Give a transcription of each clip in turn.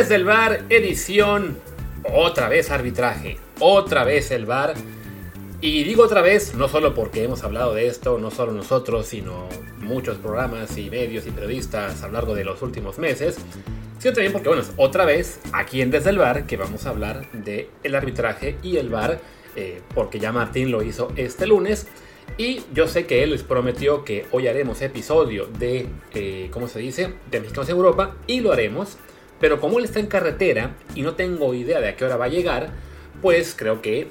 Desde el bar, edición, otra vez arbitraje, otra vez el bar. Y digo otra vez, no solo porque hemos hablado de esto, no solo nosotros, sino muchos programas y medios y periodistas a lo largo de los últimos meses, sino también porque, bueno, es otra vez aquí en Desde el Bar que vamos a hablar del el arbitraje y el bar, eh, porque ya Martín lo hizo este lunes. Y yo sé que él les prometió que hoy haremos episodio de, eh, ¿cómo se dice?, de Mexicanos Europa, y lo haremos. Pero como él está en carretera y no tengo idea de a qué hora va a llegar, pues creo que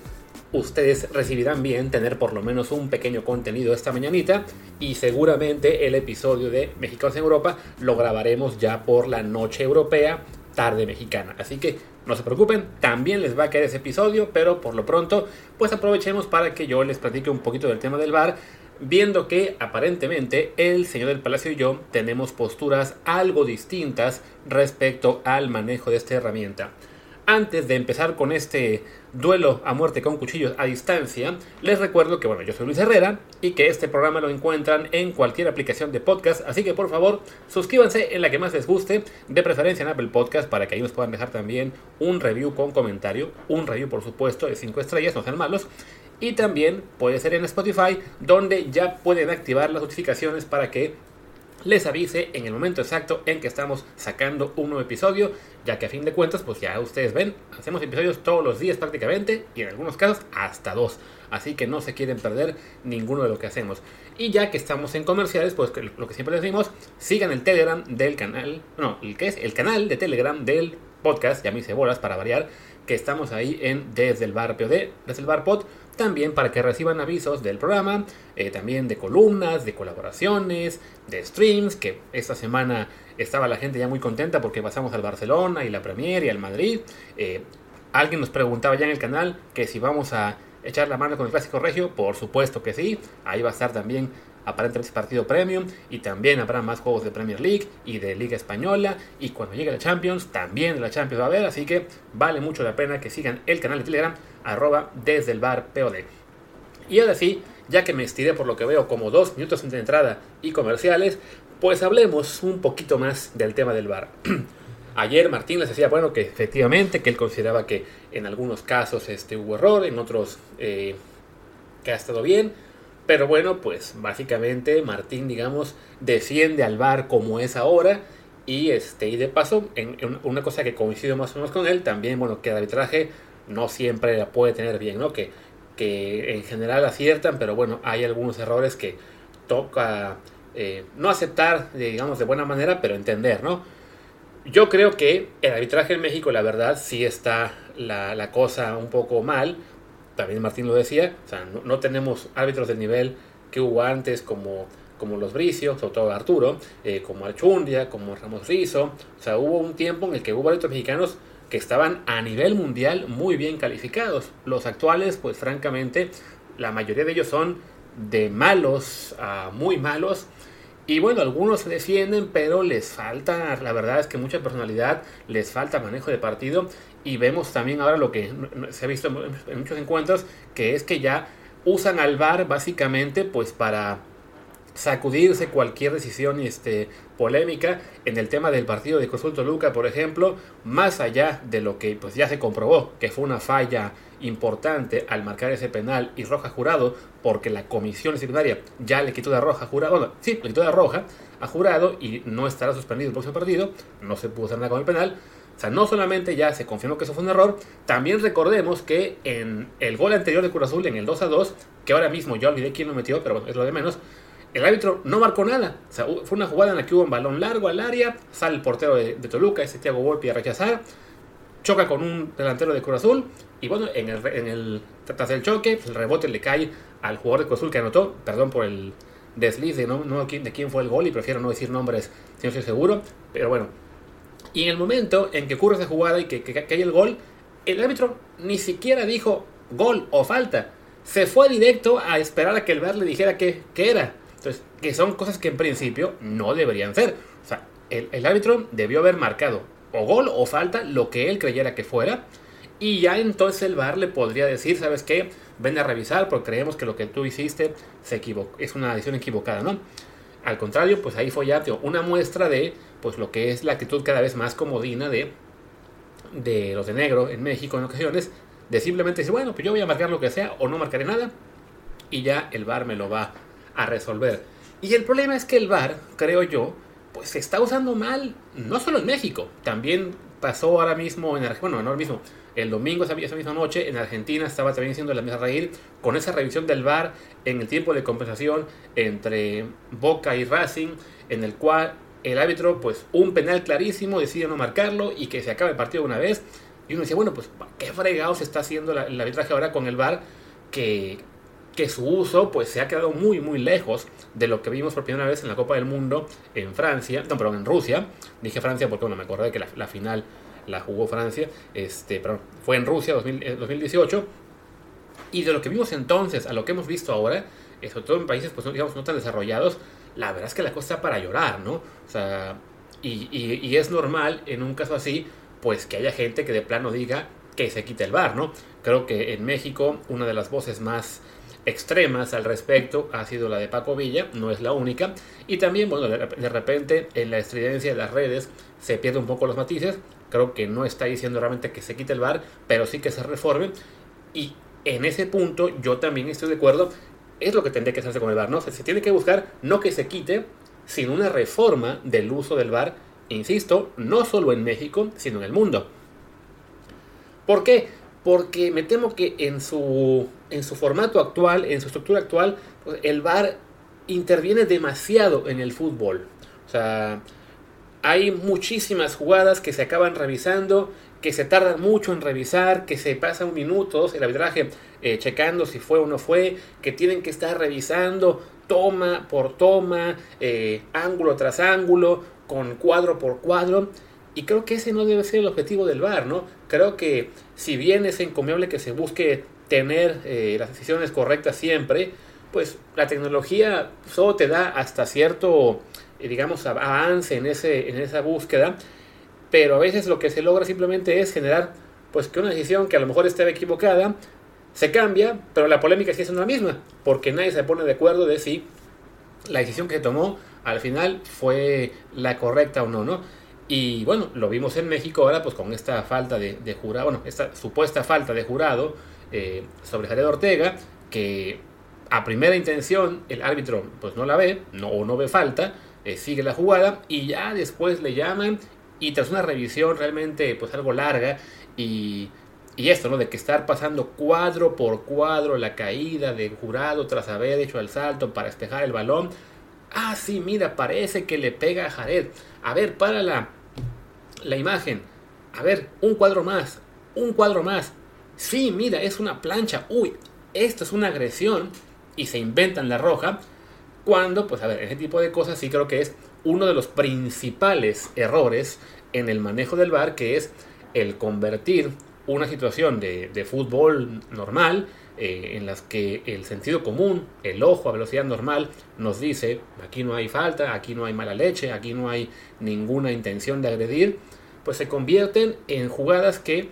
ustedes recibirán bien tener por lo menos un pequeño contenido esta mañanita y seguramente el episodio de Mexicanos en Europa lo grabaremos ya por la noche europea, tarde mexicana. Así que no se preocupen, también les va a caer ese episodio, pero por lo pronto pues aprovechemos para que yo les platique un poquito del tema del bar, viendo que aparentemente el señor del palacio y yo tenemos posturas algo distintas respecto al manejo de esta herramienta. Antes de empezar con este duelo a muerte con cuchillos a distancia, les recuerdo que bueno, yo soy Luis Herrera y que este programa lo encuentran en cualquier aplicación de podcast, así que por favor suscríbanse en la que más les guste, de preferencia en Apple Podcast para que ahí nos puedan dejar también un review con comentario, un review por supuesto de 5 estrellas, no sean malos, y también puede ser en Spotify donde ya pueden activar las notificaciones para que les avise en el momento exacto en que estamos sacando un nuevo episodio, ya que a fin de cuentas, pues ya ustedes ven, hacemos episodios todos los días prácticamente y en algunos casos hasta dos. Así que no se quieren perder ninguno de lo que hacemos. Y ya que estamos en comerciales, pues lo que siempre les decimos, sigan el Telegram del canal, no, el que es el canal de Telegram del podcast, ya me hice bolas para variar, que estamos ahí en Desde el Bar POD, Desde el Bar Pod, también para que reciban avisos del programa, eh, también de columnas, de colaboraciones, de streams, que esta semana estaba la gente ya muy contenta porque pasamos al Barcelona y la Premier y al Madrid. Eh, alguien nos preguntaba ya en el canal que si vamos a echar la mano con el Clásico Regio, por supuesto que sí, ahí va a estar también aparentemente ese partido premium y también habrá más juegos de Premier League y de Liga Española y cuando llegue la Champions también la Champions va a haber, así que vale mucho la pena que sigan el canal de Telegram arroba desde el bar POD. Y ahora sí, ya que me estiré por lo que veo como dos minutos entre entrada y comerciales, pues hablemos un poquito más del tema del bar. Ayer Martín les decía, bueno, que efectivamente, que él consideraba que en algunos casos este, hubo error, en otros eh, que ha estado bien, pero bueno, pues básicamente Martín, digamos, defiende al bar como es ahora. Y, este, y de paso, en, una cosa que coincido más o menos con él, también, bueno, que el arbitraje no siempre la puede tener bien, ¿no? Que, que en general aciertan, pero bueno, hay algunos errores que toca eh, no aceptar, digamos, de buena manera, pero entender, ¿no? Yo creo que el arbitraje en México, la verdad, sí está la, la cosa un poco mal, también Martín lo decía, o sea, no, tenemos árbitros del nivel que hubo antes como, como los Bricio, sobre todo Arturo, eh, como Archundia, como Ramos Rizo, o sea, hubo un tiempo en el que hubo árbitros mexicanos que estaban a nivel mundial muy bien calificados. Los actuales, pues francamente, la mayoría de ellos son de malos a muy malos. Y bueno, algunos se defienden, pero les falta, la verdad es que mucha personalidad, les falta manejo de partido. Y vemos también ahora lo que se ha visto en muchos encuentros, que es que ya usan al VAR básicamente pues para sacudirse cualquier decisión este, polémica en el tema del partido de Cruz Luca, por ejemplo, más allá de lo que pues, ya se comprobó que fue una falla importante al marcar ese penal y roja jurado, porque la comisión disciplinaria ya le quitó de roja jurado, bueno, sí, le quitó de roja a jurado y no estará suspendido el próximo partido, no se pudo hacer nada con el penal, o sea, no solamente ya se confirmó que eso fue un error, también recordemos que en el gol anterior de Cruz Azul, en el 2 a 2, que ahora mismo yo olvidé quién lo metió, pero es lo de menos, el árbitro no marcó nada. Fue una jugada en la que hubo un balón largo al área, sale el portero de, Toluca, ese Thiago Volpi a rechazar, choca con un delantero de Cruz Azul, y bueno, en el, en el choque, el rebote le cae al jugador de Cruz Azul que anotó, perdón por el desliz de, no, no, de quién fue el gol, y prefiero no decir nombres si no estoy seguro, pero bueno, y en el momento en que ocurre esa jugada y que, que, hay el gol, el árbitro ni siquiera dijo gol o falta. Se fue directo a esperar a que el VAR le dijera qué, era. Entonces, que son cosas que en principio no deberían ser. O sea, el, el, árbitro debió haber marcado o gol o falta lo que él creyera que fuera. Y ya entonces el VAR le podría decir, ¿sabes qué? Ven a revisar porque creemos que lo que tú hiciste se equivocó, es una decisión equivocada, ¿no? Al contrario, pues ahí fue ya una muestra de pues lo que es la actitud cada vez más comodina de de los de negro en México en ocasiones, de simplemente decir, bueno, pues yo voy a marcar lo que sea o no marcaré nada y ya el VAR me lo va a resolver. Y el problema es que el VAR, creo yo, pues se está usando mal, no solo en México, también pasó ahora mismo en Argentina, bueno, no ahora mismo, el domingo, esa, misma noche, en Argentina estaba también siendo la mesa reír con esa revisión del VAR en el tiempo de compensación entre Boca y Racing, en el cual el árbitro, pues un penal clarísimo, decide no marcarlo y que se acabe el partido de una vez. Y uno decía, bueno, pues qué fregado se está haciendo el arbitraje ahora con el VAR, que, que su uso pues se ha quedado muy muy lejos de lo que vimos por primera vez en la Copa del Mundo en Francia, no, perdón, en Rusia. Dije Francia porque bueno, me acordé que la, final la jugó Francia, este, perdón, fue en Rusia 2018. Eh, y de lo que vimos entonces a lo que hemos visto ahora, eh, sobre todo en países pues, digamos, no tan desarrollados, la verdad es que la cosa está para llorar, ¿no? O sea, y, y, es normal en un caso así, pues que haya gente que de plano diga que se quite el bar, ¿no? Creo que en México una de las voces más extremas al respecto ha sido la de Paco Villa, no es la única, y también, bueno, de repente en la estridencia de las redes se pierde un poco los matices, creo que no está diciendo realmente que se quite el bar, pero sí que se reforme, y en ese punto yo también estoy de acuerdo es lo que tendría que hacerse con el VAR, ¿no? Se, tiene que buscar no que se quite, sino una reforma del uso del VAR, insisto, no solo en México, sino en el mundo. ¿Por qué? Porque me temo que en su, en su formato actual, en su estructura actual, pues, el VAR interviene demasiado en el fútbol. O sea, hay muchísimas jugadas que se acaban revisando que se tardan mucho en revisar, que se pasan minutos el arbitraje eh, checando si fue o no fue, que tienen que estar revisando toma por toma, eh, ángulo tras ángulo, con cuadro por cuadro. Y creo que ese no debe ser el objetivo del VAR, ¿no? Creo que si bien es encomiable que se busque tener eh, las decisiones correctas siempre, pues la tecnología solo te da hasta cierto, digamos, avance en, ese, en esa búsqueda pero a veces lo que se logra simplemente es generar pues que una decisión que a lo mejor esté equivocada se cambia, pero la polémica sigue siendo la misma, porque nadie se pone de acuerdo de si la decisión que se tomó al final fue la correcta o no, ¿no? Y bueno, lo vimos en México ahora pues con esta falta de, jurado, bueno, esta supuesta falta de jurado eh, sobre Jared Ortega, que a primera intención el árbitro pues no la ve, no, o no ve falta, eh, sigue la jugada y ya después le llaman y tras una revisión realmente pues algo larga y, y esto, ¿no? De que estar pasando cuadro por cuadro la caída del jurado tras haber hecho el salto para despejar el balón. Ah, sí, mira, parece que le pega a Jared. A ver, para la, la imagen. A ver, un cuadro más. Un cuadro más. Sí, mira, es una plancha. Uy, esto es una agresión. Y se inventan la roja. Cuando, pues a ver, ese tipo de cosas sí creo que es uno de los principales errores en el manejo del VAR, que es el convertir una situación de, fútbol normal, eh, en las que el sentido común, el ojo a velocidad normal, nos dice, aquí no hay falta, aquí no hay mala leche, aquí no hay ninguna intención de agredir, pues se convierten en jugadas que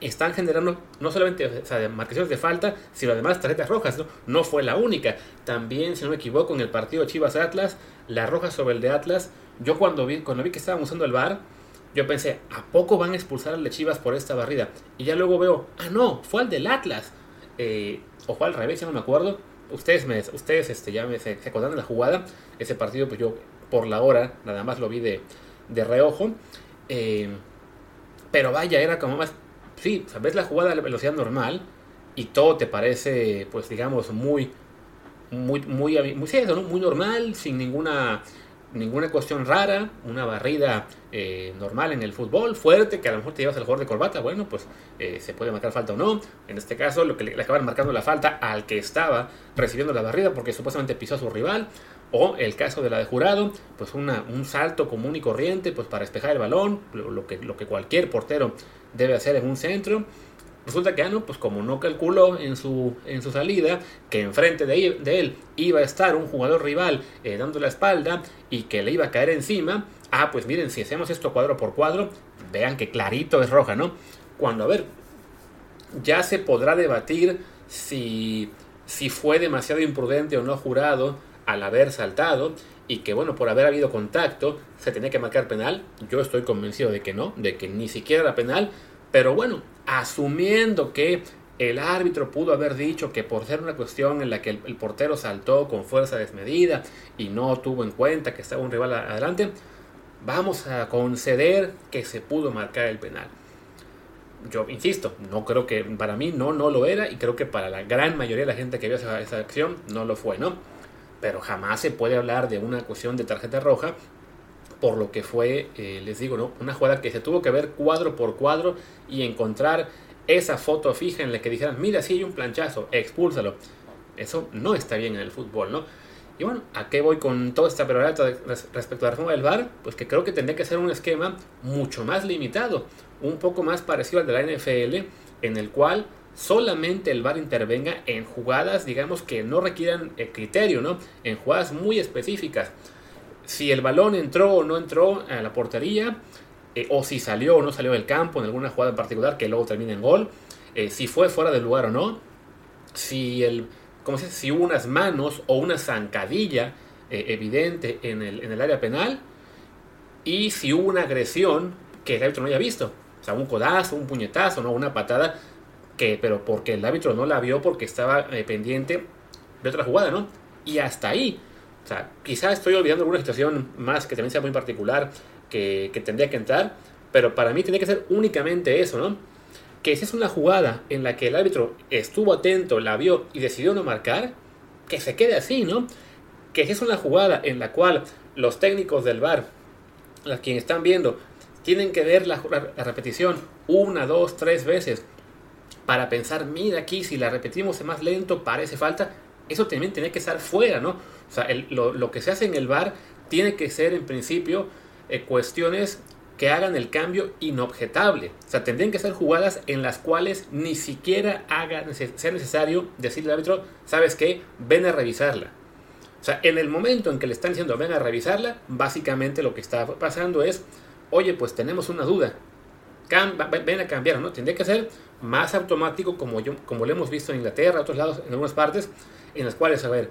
están generando no solamente o marcaciones de falta, sino además tarjetas rojas. ¿no? no fue la única. También, si no me equivoco, en el partido Chivas Atlas, la roja sobre el de Atlas, yo cuando vi, cuando vi que estaban usando el bar, yo pensé, ¿a poco van a expulsar al de Chivas por esta barrida? Y ya luego veo, ah, no, fue al del Atlas. Eh, o fue al revés, ya no me acuerdo. Ustedes, me, ustedes este, ya me, se, acordan de la jugada. Ese partido, pues yo por la hora nada más lo vi de, de reojo. Eh, pero vaya, era como más sí, sabes la jugada a la velocidad normal y todo te parece, pues digamos, muy, muy, muy, muy normal, sin ninguna, ninguna cuestión rara, una barrida eh, normal en el fútbol, fuerte, que a lo mejor te llevas al jugador de corbata, bueno, pues eh, se puede marcar falta o no. En este caso, lo que le, acaban marcando la falta al que estaba recibiendo la barrida porque supuestamente pisó a su rival. O el caso de la de jurado, pues una, un salto común y corriente, pues para despejar el balón, lo, que, lo que cualquier portero debe hacer en un centro. Resulta que Ano, pues como no calculó en su, en su salida que enfrente de, de él iba a estar un jugador rival eh, dando la espalda y que le iba a caer encima, ah, pues miren, si hacemos esto cuadro por cuadro, vean que clarito es roja, ¿no? Cuando, a ver, ya se podrá debatir si, si fue demasiado imprudente o no jurado al haber saltado y que bueno, por haber habido contacto se tenía que marcar penal. Yo estoy convencido de que no, de que ni siquiera era penal, pero bueno, asumiendo que el árbitro pudo haber dicho que por ser una cuestión en la que el, portero saltó con fuerza desmedida y no tuvo en cuenta que estaba un rival adelante, vamos a conceder que se pudo marcar el penal. Yo insisto, no creo que para mí no, no lo era y creo que para la gran mayoría de la gente que vio esa, esa acción no lo fue, ¿no? Pero jamás se puede hablar de una cuestión de tarjeta roja por lo que fue, eh, les digo, ¿no? una jugada que se tuvo que ver cuadro por cuadro y encontrar esa foto fija en la que dijeran, mira, si hay un planchazo, expúlsalo. Eso no está bien en el fútbol, ¿no? Y bueno, ¿a qué voy con toda esta perorata respecto a la reforma del VAR? Pues que creo que tendría que ser un esquema mucho más limitado, un poco más parecido al de la NFL, en el cual solamente el VAR intervenga en jugadas, digamos, que no requieran el criterio, ¿no? En jugadas muy específicas. Si el balón entró o no entró a la portería, eh, o si salió o no salió del campo en alguna jugada en particular que luego termina en gol, eh, si fue fuera del lugar o no, si, el, ¿cómo se si hubo unas manos o una zancadilla eh, evidente en el, en el área penal, y si hubo una agresión que el árbitro no haya visto, o sea, un codazo, un puñetazo, ¿no? una patada, que, pero porque el árbitro no la vio porque estaba pendiente de otra jugada, ¿no? Y hasta ahí. O quizá estoy olvidando alguna situación más que también sea muy particular que, tendría que entrar, pero para mí tiene que ser únicamente eso, ¿no? Que si es una jugada en la que el árbitro estuvo atento, la vio y decidió no marcar, que se quede así, ¿no? Que si es una jugada en la cual los técnicos del bar, los quienes están viendo, tienen que ver la, repetición una, dos, tres veces para pensar, mira aquí, si la repetimos más lento, parece falta, eso también tiene que estar fuera, ¿no? O sea, lo, que se hace en el bar tiene que ser en principio eh, cuestiones que hagan el cambio inobjetable. O sea, tendrían que ser jugadas en las cuales ni siquiera haga, sea necesario decirle al árbitro, ¿sabes qué? Ven a revisarla. O sea, en el momento en que le están diciendo ven a revisarla, básicamente lo que está pasando es, oye, pues tenemos una duda. ven a cambiar, ¿no? Tendría que ser más automático como, yo, como lo hemos visto en Inglaterra, otros lados, en algunas partes, en las cuales, a ver,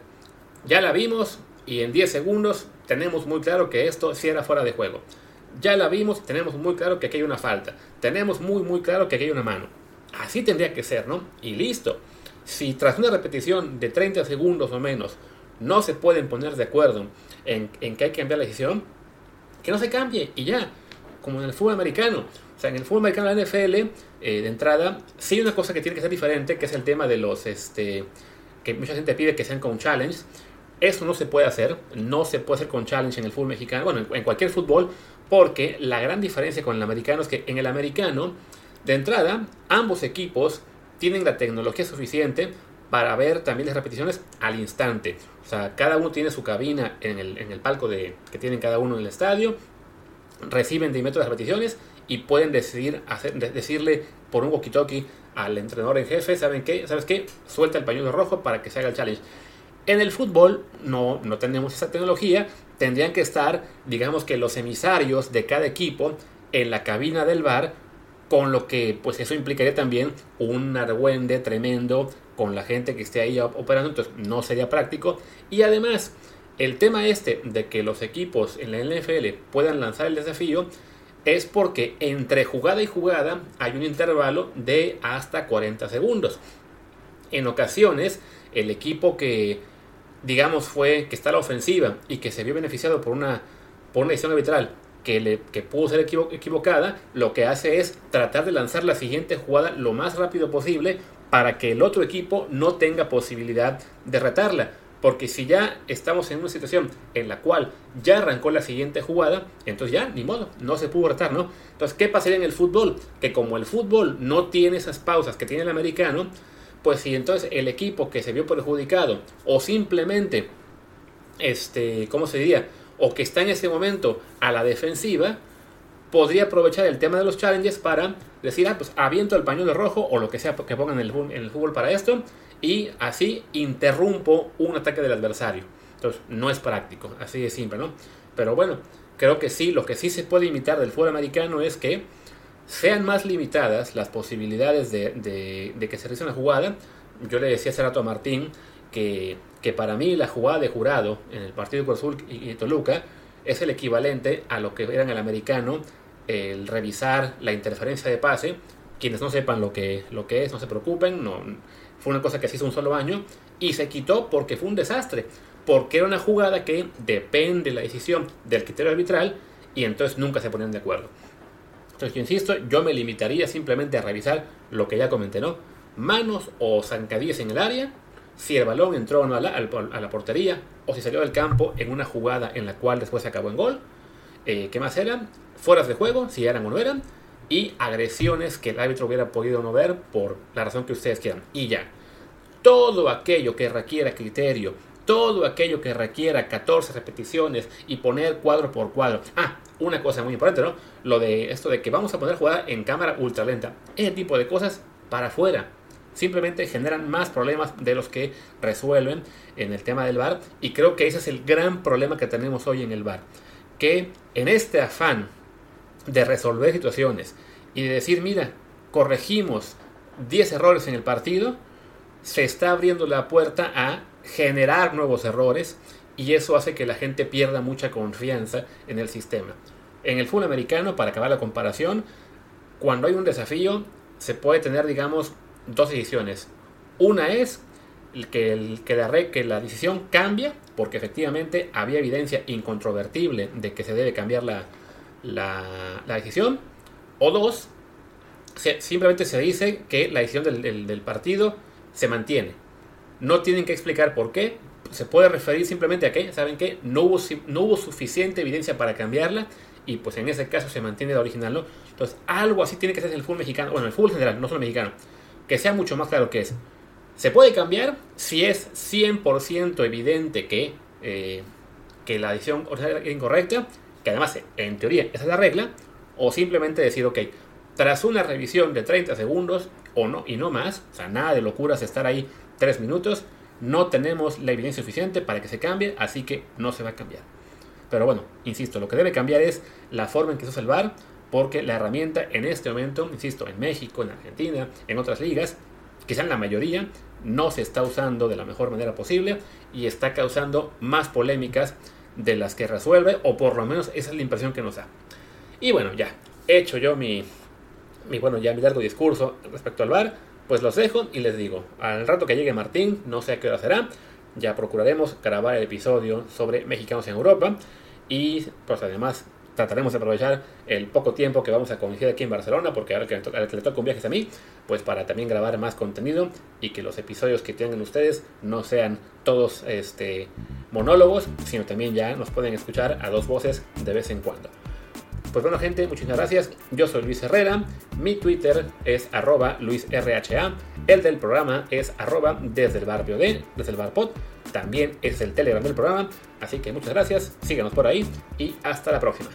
ya la vimos, y en 10 segundos tenemos muy claro que esto sí era fuera de juego. Ya la vimos, tenemos muy claro que aquí hay una falta. Tenemos muy muy claro que aquí hay una mano. Así tendría que ser, ¿no? Y listo. Si tras una repetición de 30 segundos o menos no se pueden poner de acuerdo en, que hay que cambiar la decisión, que no se cambie y ya. Como en el fútbol americano. O sea, en el fútbol americano, la NFL, eh, de entrada, sí hay una cosa que tiene que ser diferente, que es el tema de los, este, que mucha gente pide que sean con challenge. Eso no se puede hacer, no se puede hacer con challenge en el fútbol mexicano, bueno, en, cualquier fútbol, porque la gran diferencia con el americano es que en el americano, de entrada, ambos equipos tienen la tecnología suficiente para ver también las repeticiones al instante. O sea, cada uno tiene su cabina en el, en el palco de, que tienen cada uno en el estadio, reciben de inmediato las repeticiones y pueden decidir hacer, decirle por un walkie-talkie al entrenador en jefe, ¿saben qué? ¿Sabes qué? Suelta el pañuelo rojo para que se haga el challenge. En el fútbol no, no tenemos esa tecnología, tendrían que estar, digamos que los emisarios de cada equipo en la cabina del bar, con lo que pues eso implicaría también un argüende tremendo con la gente que esté ahí operando, entonces no sería práctico. Y además, el tema este de que los equipos en la NFL puedan lanzar el desafío es porque entre jugada y jugada hay un intervalo de hasta 40 segundos. En ocasiones, el equipo que digamos, fue que está la ofensiva y que se vio beneficiado por una, por una decisión arbitral que, le, que pudo ser equivocada, lo que hace es tratar de lanzar la siguiente jugada lo más rápido posible para que el otro equipo no tenga posibilidad de retarla. Porque si ya estamos en una situación en la cual ya arrancó la siguiente jugada, entonces ya, ni modo, no se pudo retar, ¿no? Entonces, ¿qué pasaría en el fútbol? Que como el fútbol no tiene esas pausas que tiene el americano, pues si entonces el equipo que se vio perjudicado o simplemente, este, ¿cómo se diría? O que está en ese momento a la defensiva, podría aprovechar el tema de los challenges para decir, ah, pues aviento el pañuelo rojo o lo que sea que pongan en el, en el fútbol para esto y así interrumpo un ataque del adversario. Entonces, no es práctico, así de simple, ¿no? Pero bueno, creo que sí, lo que sí se puede imitar del fútbol americano es que sean más limitadas las posibilidades de, que se realice una jugada. Yo le decía hace rato a Martín que, que para mí la jugada de jurado en el partido de Cruz y, Toluca es el equivalente a lo que era en el americano el revisar la interferencia de pase. Quienes no sepan lo que, lo que es, no se preocupen, no, fue una cosa que se hizo un solo año y se quitó porque fue un desastre, porque era una jugada que depende de la decisión del criterio arbitral y entonces nunca se ponían de acuerdo. Entonces, yo insisto, yo me limitaría simplemente a revisar lo que ya comenté, ¿no? Manos o zancadillas en el área, si el balón entró o no a la, portería, o si salió del campo en una jugada en la cual después se acabó en gol. Eh, ¿Qué más eran? Fueras de juego, si eran o no eran. Y agresiones que el árbitro hubiera podido no ver por la razón que ustedes quieran. Y ya. Todo aquello que requiera criterio, todo aquello que requiera 14 repeticiones y poner cuadro por cuadro. Ah, una cosa muy importante, ¿no? Lo de esto de que vamos a poner jugada en cámara ultra lenta. Ese tipo de cosas para afuera. Simplemente generan más problemas de los que resuelven en el tema del bar. Y creo que ese es el gran problema que tenemos hoy en el bar. Que en este afán de resolver situaciones y de decir, mira, corregimos 10 errores en el partido, se está abriendo la puerta a generar nuevos errores y eso hace que la gente pierda mucha confianza en el sistema. En el fútbol americano, para acabar la comparación, cuando hay un desafío, se puede tener, digamos, dos decisiones. Una es que, el, que, la, que la decisión cambia, porque efectivamente había evidencia incontrovertible de que se debe cambiar la, la, decisión. O dos, simplemente se dice que la decisión del, partido se mantiene. No tienen que explicar por qué, se puede referir simplemente a que, ¿saben qué? No hubo, suficiente evidencia para cambiarla y pues en ese caso se mantiene la original, ¿no? Entonces, algo así tiene que ser el fútbol mexicano, bueno, el fútbol general, no solo mexicano, que sea mucho más claro que es. Se puede cambiar si es 100% evidente que, eh, que la adición es incorrecta, que además en teoría esa es la regla, o simplemente decir, ok, tras una revisión de 30 segundos o no, y no más, o sea, nada de locuras estar ahí 3 minutos, no tenemos la evidencia suficiente para que se cambie, así que no se va a cambiar. Pero bueno, insisto, lo que debe cambiar es la forma en que se usa el VAR, porque la herramienta en este momento, insisto, en México, en Argentina, en otras ligas, quizá en la mayoría, no se está usando de la mejor manera posible y está causando más polémicas de las que resuelve, o por lo menos esa es la impresión que nos da. Y bueno, ya, hecho yo mi, mi bueno, ya mi largo discurso respecto al VAR, pues los dejo y les digo, al rato que llegue Martín, no sé a qué hora será, ya procuraremos grabar el episodio sobre mexicanos en Europa y pues además trataremos de aprovechar el poco tiempo que vamos a coincidir aquí en Barcelona, porque ahora que, que le toca un viaje a mí, pues para también grabar más contenido y que los episodios que tengan ustedes no sean todos este, monólogos, sino también ya nos pueden escuchar a dos voces de vez en cuando. Pues bueno gente, muchísimas gracias. Yo soy Luis Herrera. Mi Twitter es arroba LuisRHA. El del programa es arroba desde el bar desde el bar pod. También es el Telegram del programa. Así que muchas gracias, síganos por ahí y hasta la próxima.